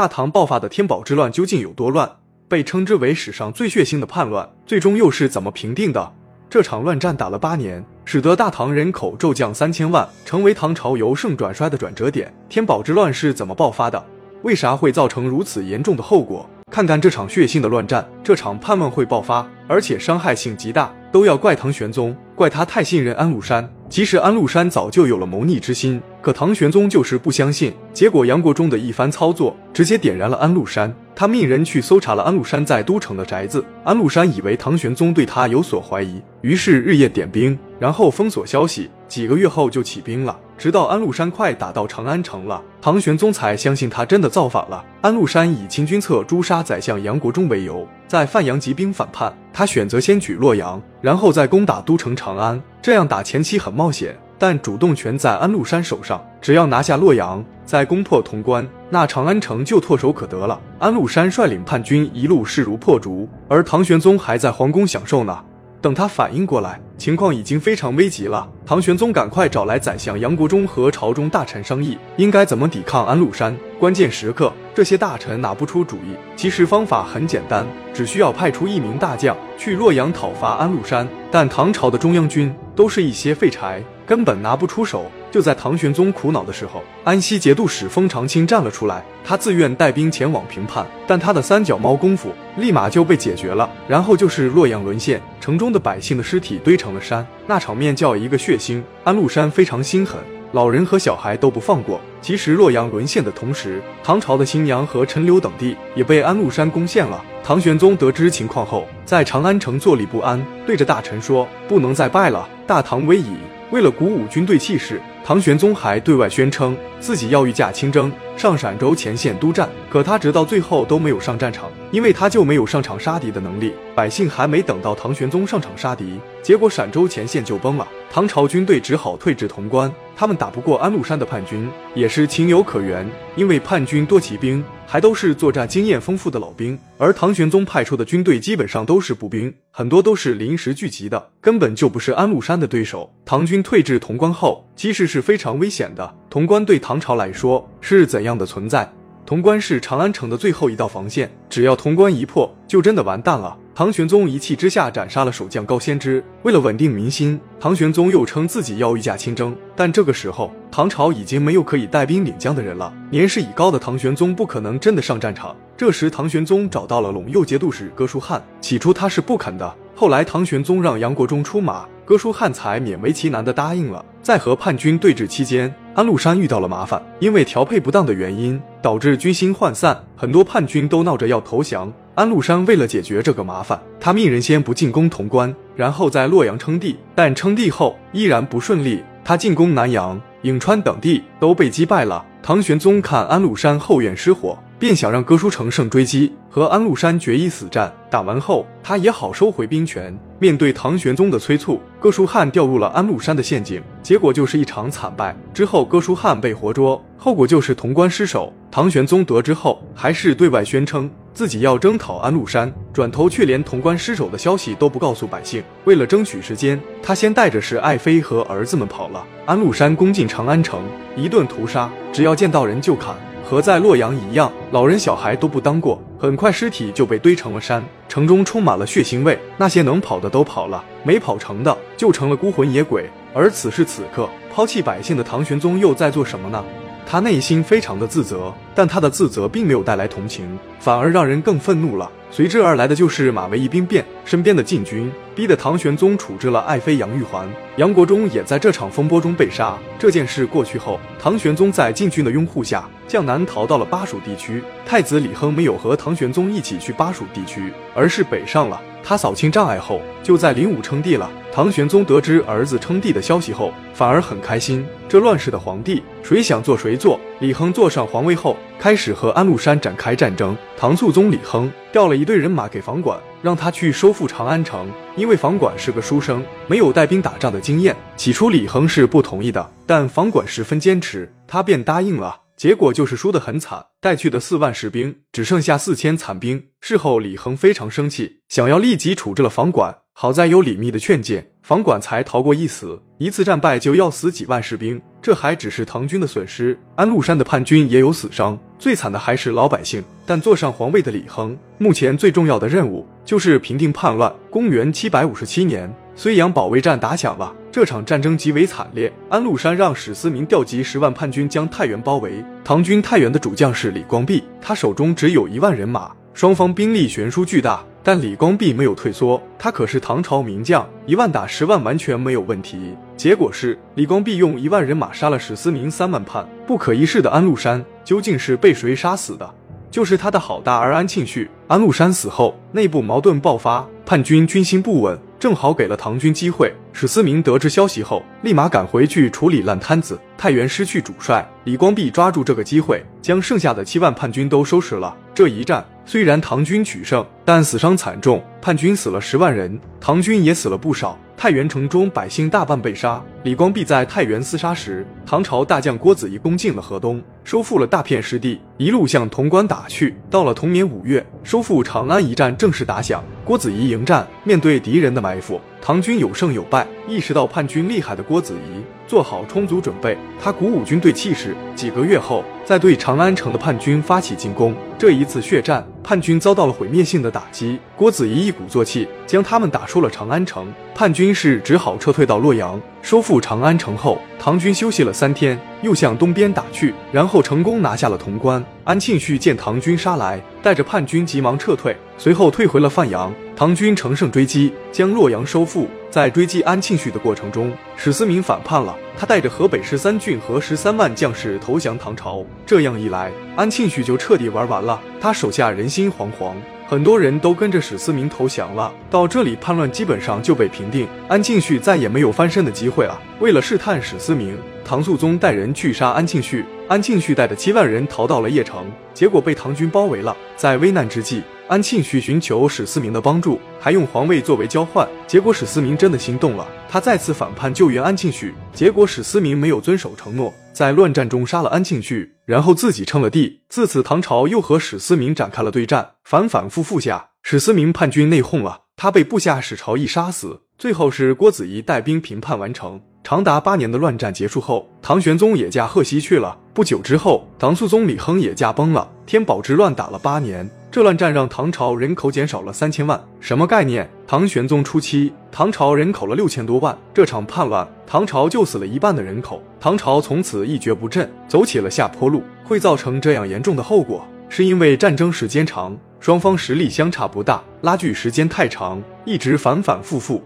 大唐爆发的天宝之乱究竟有多乱？被称之为史上最血腥的叛乱，最终又是怎么平定的？这场乱战打了八年，使得大唐人口骤降三千万，成为唐朝由盛转衰的转折点。天宝之乱是怎么爆发的？为啥会造成如此严重的后果？看看这场血腥的乱战，这场叛乱会爆发，而且伤害性极大，都要怪唐玄宗，怪他太信任安禄山。其实安禄山早就有了谋逆之心，可唐玄宗就是不相信。结果杨国忠的一番操作，直接点燃了安禄山。他命人去搜查了安禄山在都城的宅子。安禄山以为唐玄宗对他有所怀疑，于是日夜点兵，然后封锁消息。几个月后就起兵了，直到安禄山快打到长安城了，唐玄宗才相信他真的造反了。安禄山以清君侧诛杀宰相杨国忠为由，在范阳集兵反叛。他选择先取洛阳，然后再攻打都城长安。这样打前期很冒险。但主动权在安禄山手上，只要拿下洛阳，再攻破潼关，那长安城就唾手可得了。安禄山率领叛军一路势如破竹，而唐玄宗还在皇宫享受呢。等他反应过来，情况已经非常危急了。唐玄宗赶快找来宰相杨国忠和朝中大臣商议，应该怎么抵抗安禄山。关键时刻，这些大臣拿不出主意。其实方法很简单，只需要派出一名大将去洛阳讨伐安禄山。但唐朝的中央军都是一些废柴。根本拿不出手。就在唐玄宗苦恼的时候，安西节度使封长清站了出来，他自愿带兵前往平叛，但他的三脚猫功夫立马就被解决了。然后就是洛阳沦陷，城中的百姓的尸体堆成了山，那场面叫一个血腥。安禄山非常心狠，老人和小孩都不放过。其实洛阳沦陷的同时，唐朝的新娘和陈留等地也被安禄山攻陷了。唐玄宗得知情况后，在长安城坐立不安，对着大臣说：“不能再败了，大唐危矣。”为了鼓舞军队气势，唐玄宗还对外宣称自己要御驾亲征，上陕州前线督战。可他直到最后都没有上战场，因为他就没有上场杀敌的能力。百姓还没等到唐玄宗上场杀敌，结果陕州前线就崩了，唐朝军队只好退至潼关。他们打不过安禄山的叛军，也是情有可原，因为叛军多骑兵。还都是作战经验丰富的老兵，而唐玄宗派出的军队基本上都是步兵，很多都是临时聚集的，根本就不是安禄山的对手。唐军退至潼关后，其实是非常危险的。潼关对唐朝来说是怎样的存在？潼关是长安城的最后一道防线，只要潼关一破，就真的完蛋了。唐玄宗一气之下斩杀了守将高仙芝。为了稳定民心，唐玄宗又称自己要御驾亲征。但这个时候，唐朝已经没有可以带兵领将的人了。年事已高的唐玄宗不可能真的上战场。这时，唐玄宗找到了陇右节度使哥舒翰。起初他是不肯的，后来唐玄宗让杨国忠出马，哥舒翰才勉为其难的答应了。在和叛军对峙期间，安禄山遇到了麻烦，因为调配不当的原因，导致军心涣散，很多叛军都闹着要投降。安禄山为了解决这个麻烦，他命人先不进攻潼关，然后在洛阳称帝。但称帝后依然不顺利，他进攻南阳、颍川等地都被击败了。唐玄宗看安禄山后院失火。便想让哥舒乘胜追击，和安禄山决一死战。打完后，他也好收回兵权。面对唐玄宗的催促，哥舒翰掉入了安禄山的陷阱，结果就是一场惨败。之后，哥舒翰被活捉，后果就是潼关失守。唐玄宗得知后，还是对外宣称自己要征讨安禄山，转头却连潼关失守的消息都不告诉百姓。为了争取时间，他先带着是爱妃和儿子们跑了。安禄山攻进长安城，一顿屠杀，只要见到人就砍。和在洛阳一样，老人小孩都不当过。很快，尸体就被堆成了山，城中充满了血腥味。那些能跑的都跑了，没跑成的就成了孤魂野鬼。而此时此刻，抛弃百姓的唐玄宗又在做什么呢？他内心非常的自责，但他的自责并没有带来同情，反而让人更愤怒了。随之而来的就是马嵬一兵变，身边的禁军逼得唐玄宗处置了爱妃杨玉环，杨国忠也在这场风波中被杀。这件事过去后，唐玄宗在禁军的拥护下，向南逃到了巴蜀地区。太子李亨没有和唐玄宗一起去巴蜀地区，而是北上了。他扫清障碍后，就在灵武称帝了。唐玄宗得知儿子称帝的消息后，反而很开心。这乱世的皇帝，谁想做谁做。李亨坐上皇位后，开始和安禄山展开战争。唐肃宗李亨调了一队人马给房管，让他去收复长安城。因为房管是个书生，没有带兵打仗的经验。起初李亨是不同意的，但房管十分坚持，他便答应了。结果就是输得很惨，带去的四万士兵只剩下四千残兵。事后李亨非常生气，想要立即处置了房管，好在有李密的劝谏，房管才逃过一死。一次战败就要死几万士兵，这还只是唐军的损失，安禄山的叛军也有死伤，最惨的还是老百姓。但坐上皇位的李亨，目前最重要的任务就是平定叛乱。公元七百五十七年。睢阳保卫战打响了，这场战争极为惨烈。安禄山让史思明调集十万叛军将太原包围。唐军太原的主将是李光弼，他手中只有一万人马，双方兵力悬殊巨大。但李光弼没有退缩，他可是唐朝名将，一万打十万完全没有问题。结果是李光弼用一万人马杀了史思明三万叛。不可一世的安禄山究竟是被谁杀死的？就是他的好大儿安庆绪。安禄山死后，内部矛盾爆发，叛军军心不稳。正好给了唐军机会。史思明得知消息后，立马赶回去处理烂摊子。太原失去主帅，李光弼抓住这个机会，将剩下的七万叛军都收拾了。这一战虽然唐军取胜，但死伤惨重，叛军死了十万人，唐军也死了不少。太原城中百姓大半被杀。李光弼在太原厮杀时，唐朝大将郭子仪攻进了河东，收复了大片失地，一路向潼关打去。到了同年五月，收复长安一战正式打响。郭子仪迎战，面对敌人的埋伏，唐军有胜有败。意识到叛军厉害的郭子仪，做好充足准备。他鼓舞军队气势，几个月后再对长安城的叛军发起进攻。这一次血战，叛军遭到了毁灭性的打击。郭子仪一鼓作气，将他们打出了长安城。叛军是只好撤退到洛阳。收复长安城后，唐军休息了三天，又向东边打去，然后成功拿下了潼关。安庆绪见唐军杀来，带着叛军急忙撤退，随后退回了范阳。唐军乘胜追击，将洛阳收复。在追击安庆绪的过程中，史思明反叛了。他带着河北十三郡和十三万将士投降唐朝。这样一来，安庆绪就彻底玩完了。他手下人心惶惶，很多人都跟着史思明投降了。到这里，叛乱基本上就被平定，安庆绪再也没有翻身的机会了。为了试探史思明，唐肃宗带人去杀安庆绪。安庆绪带着七万人逃到了邺城，结果被唐军包围了。在危难之际，安庆绪寻求史思明的帮助，还用皇位作为交换。结果史思明真的心动了，他再次反叛救援安庆绪。结果史思明没有遵守承诺，在乱战中杀了安庆绪，然后自己称了帝。自此，唐朝又和史思明展开了对战，反反复复下，史思明叛军内讧了，他被部下史朝义杀死。最后是郭子仪带兵平叛完成。长达八年的乱战结束后，唐玄宗也驾鹤西去了。不久之后，唐肃宗李亨也驾崩了。天宝之乱打了八年，这乱战让唐朝人口减少了三千万，什么概念？唐玄宗初期，唐朝人口了六千多万，这场叛乱，唐朝就死了一半的人口，唐朝从此一蹶不振，走起了下坡路。会造成这样严重的后果，是因为战争时间长，双方实力相差不大，拉锯时间太长，一直反反复复。